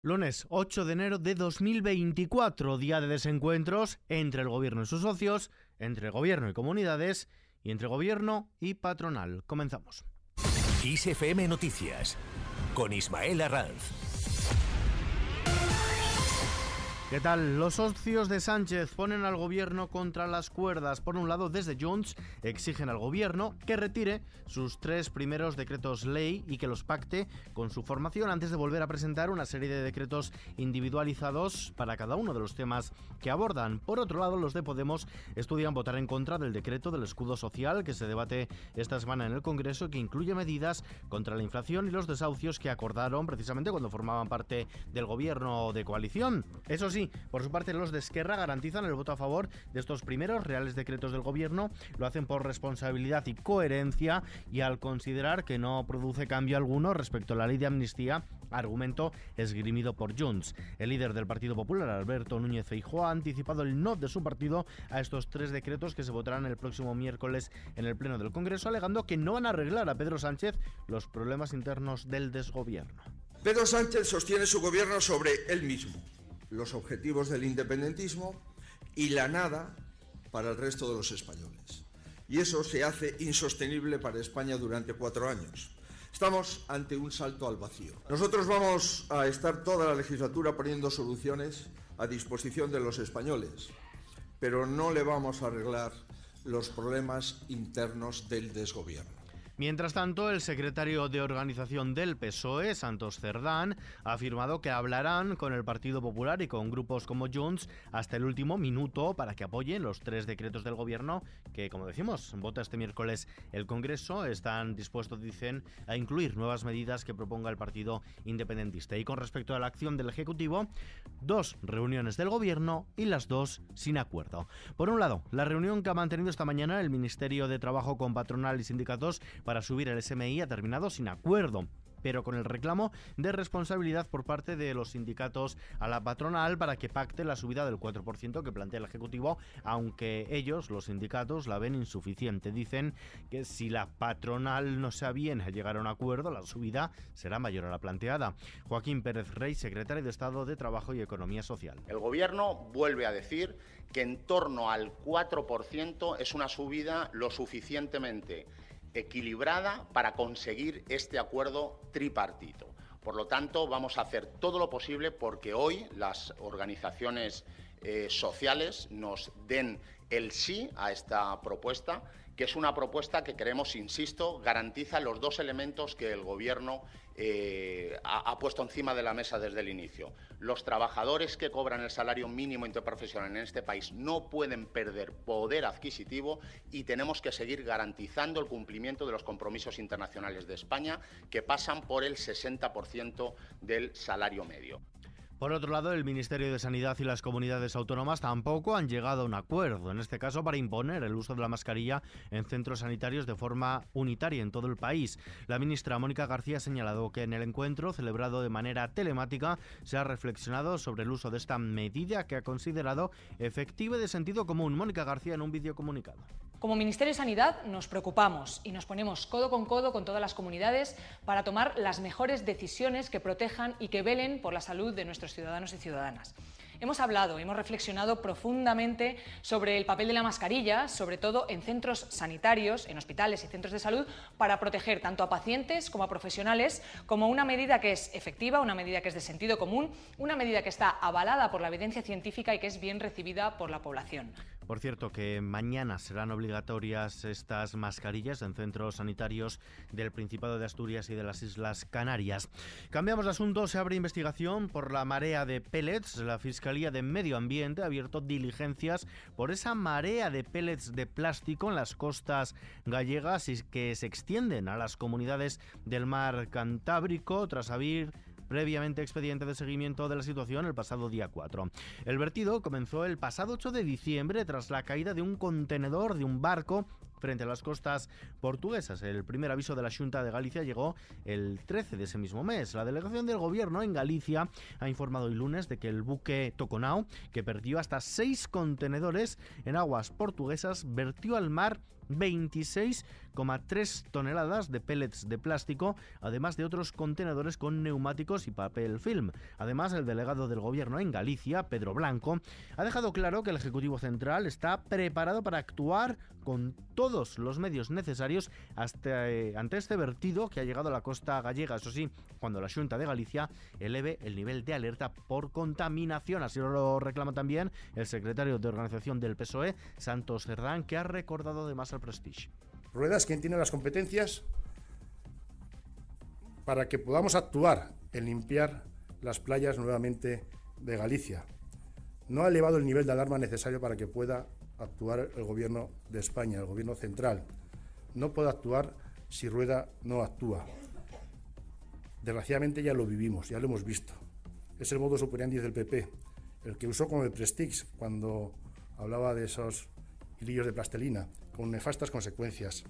Lunes 8 de enero de 2024, día de desencuentros entre el gobierno y sus socios, entre gobierno y comunidades y entre gobierno y patronal. Comenzamos. ISFM Noticias con Ismael Arranz. ¿Qué tal? Los socios de Sánchez ponen al gobierno contra las cuerdas. Por un lado, desde Junts exigen al gobierno que retire sus tres primeros decretos ley y que los pacte con su formación antes de volver a presentar una serie de decretos individualizados para cada uno de los temas que abordan. Por otro lado, los de Podemos estudian votar en contra del decreto del escudo social que se debate esta semana en el Congreso y que incluye medidas contra la inflación y los desahucios que acordaron precisamente cuando formaban parte del gobierno de coalición. Eso sí, por su parte los de Esquerra garantizan el voto a favor de estos primeros reales decretos del gobierno, lo hacen por responsabilidad y coherencia y al considerar que no produce cambio alguno respecto a la ley de amnistía, argumento esgrimido por Junts. El líder del Partido Popular, Alberto Núñez Feijóo, ha anticipado el no de su partido a estos tres decretos que se votarán el próximo miércoles en el Pleno del Congreso, alegando que no van a arreglar a Pedro Sánchez los problemas internos del desgobierno. Pedro Sánchez sostiene su gobierno sobre él mismo los objetivos del independentismo y la nada para el resto de los españoles. Y eso se hace insostenible para España durante cuatro años. Estamos ante un salto al vacío. Nosotros vamos a estar toda la legislatura poniendo soluciones a disposición de los españoles, pero no le vamos a arreglar los problemas internos del desgobierno. Mientras tanto, el secretario de organización del PSOE, Santos Cerdán, ha afirmado que hablarán con el Partido Popular y con grupos como Junts hasta el último minuto para que apoyen los tres decretos del gobierno que, como decimos, vota este miércoles el Congreso. Están dispuestos, dicen, a incluir nuevas medidas que proponga el Partido Independentista. Y con respecto a la acción del Ejecutivo, dos reuniones del gobierno y las dos sin acuerdo. Por un lado, la reunión que ha mantenido esta mañana el Ministerio de Trabajo con patronal y sindicatos para subir el SMI ha terminado sin acuerdo pero con el reclamo de responsabilidad por parte de los sindicatos a la patronal para que pacte la subida del 4% que plantea el Ejecutivo, aunque ellos, los sindicatos, la ven insuficiente. Dicen que si la patronal no se aviene a llegar a un acuerdo, la subida será mayor a la planteada. Joaquín Pérez Rey, secretario de Estado de Trabajo y Economía Social. El Gobierno vuelve a decir que en torno al 4% es una subida lo suficientemente equilibrada para conseguir este acuerdo tripartito. Por lo tanto, vamos a hacer todo lo posible porque hoy las organizaciones eh, sociales nos den el sí a esta propuesta, que es una propuesta que creemos, insisto, garantiza los dos elementos que el Gobierno eh, ha, puesto encima de la mesa desde el inicio. Los trabajadores que cobran el salario mínimo interprofesional en este país no pueden perder poder adquisitivo y tenemos que seguir garantizando el cumplimiento de los compromisos internacionales de España, que pasan por el 60% del salario medio. Por otro lado, el Ministerio de Sanidad y las comunidades autónomas tampoco han llegado a un acuerdo, en este caso para imponer el uso de la mascarilla en centros sanitarios de forma unitaria en todo el país. La ministra Mónica García ha señalado que en el encuentro, celebrado de manera telemática, se ha reflexionado sobre el uso de esta medida que ha considerado efectiva y de sentido común. Mónica García en un vídeo comunicado. Como Ministerio de Sanidad nos preocupamos y nos ponemos codo con codo con todas las comunidades para tomar las mejores decisiones que protejan y que velen por la salud de nuestros ciudadanos y ciudadanas. Hemos hablado, hemos reflexionado profundamente sobre el papel de la mascarilla, sobre todo en centros sanitarios, en hospitales y centros de salud, para proteger tanto a pacientes como a profesionales, como una medida que es efectiva, una medida que es de sentido común, una medida que está avalada por la evidencia científica y que es bien recibida por la población. Por cierto, que mañana serán obligatorias estas mascarillas en centros sanitarios del Principado de Asturias y de las Islas Canarias. Cambiamos de asunto, se abre investigación por la marea de pellets. La Fiscalía de Medio Ambiente ha abierto diligencias por esa marea de pellets de plástico en las costas gallegas y que se extienden a las comunidades del mar Cantábrico tras abrir previamente expediente de seguimiento de la situación el pasado día 4. El vertido comenzó el pasado 8 de diciembre tras la caída de un contenedor de un barco frente a las costas portuguesas. El primer aviso de la Junta de Galicia llegó el 13 de ese mismo mes. La delegación del gobierno en Galicia ha informado el lunes de que el buque Toconao, que perdió hasta seis contenedores en aguas portuguesas, vertió al mar 26 3,3 toneladas de pellets de plástico, además de otros contenedores con neumáticos y papel film. Además, el delegado del gobierno en Galicia, Pedro Blanco, ha dejado claro que el Ejecutivo Central está preparado para actuar con todos los medios necesarios hasta, eh, ante este vertido que ha llegado a la costa gallega. Eso sí, cuando la Junta de Galicia eleve el nivel de alerta por contaminación. Así lo reclama también el secretario de organización del PSOE, Santos Cerdán, que ha recordado además al Prestige. Ruedas, quien tiene las competencias para que podamos actuar en limpiar las playas nuevamente de Galicia. No ha elevado el nivel de alarma necesario para que pueda actuar el gobierno de España, el gobierno central. No puede actuar si Rueda no actúa. Desgraciadamente ya lo vivimos, ya lo hemos visto. Es el modo operandi del PP, el que usó con el Prestige cuando hablaba de esos hilillos de plastelina, con nefastas consecuencias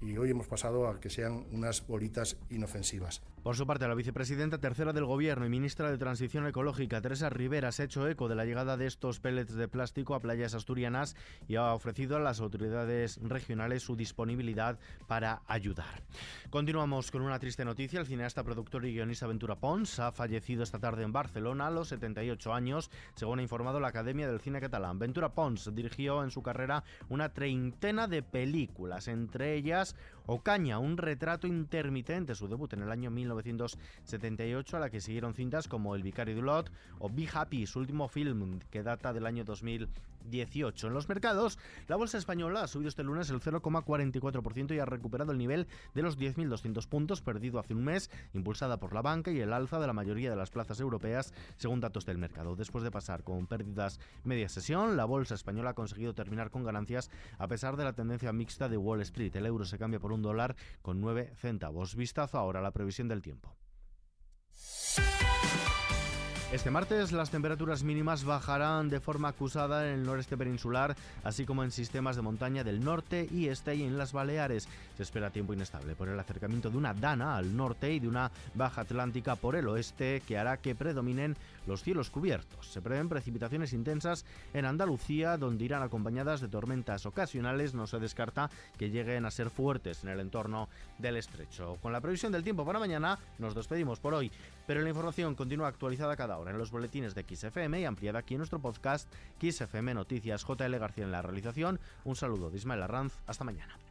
y hoy hemos pasado a que sean unas bolitas inofensivas. Por su parte, la vicepresidenta tercera del Gobierno y ministra de Transición Ecológica, Teresa Rivera, se ha hecho eco de la llegada de estos pellets de plástico a playas asturianas y ha ofrecido a las autoridades regionales su disponibilidad para ayudar. Continuamos con una triste noticia. El cineasta, productor y guionista Ventura Pons ha fallecido esta tarde en Barcelona a los 78 años, según ha informado la Academia del Cine Catalán. Ventura Pons dirigió en su carrera una treintena de películas, entre ellas Ocaña, un retrato intermitente, su debut en el año 1978, a la que siguieron cintas como El Vicario de Lot o Be Happy, su último film que data del año 2018. En los mercados, la bolsa española ha subido este lunes el 0,44% y ha recuperado el nivel de los 10.200 puntos perdido hace un mes, impulsada por la banca y el alza de la mayoría de las plazas europeas, según datos del mercado. Después de pasar con pérdidas media sesión, la bolsa española ha conseguido terminar con ganancias a pesar de la tendencia mixta de Wall Street. El euro se cambia por un dólar con 9 centavos. Vistazo ahora a la previsión del tiempo. Este martes las temperaturas mínimas bajarán de forma acusada en el noreste peninsular, así como en sistemas de montaña del norte y este y en las Baleares. Se espera tiempo inestable por el acercamiento de una dana al norte y de una baja atlántica por el oeste que hará que predominen los cielos cubiertos. Se prevén precipitaciones intensas en Andalucía, donde irán acompañadas de tormentas ocasionales. No se descarta que lleguen a ser fuertes en el entorno del estrecho. Con la previsión del tiempo para mañana nos despedimos por hoy, pero la información continúa actualizada cada hora en los boletines de XFM y ampliada aquí en nuestro podcast XFM Noticias. JL García en la realización. Un saludo de Ismael Arranz. Hasta mañana.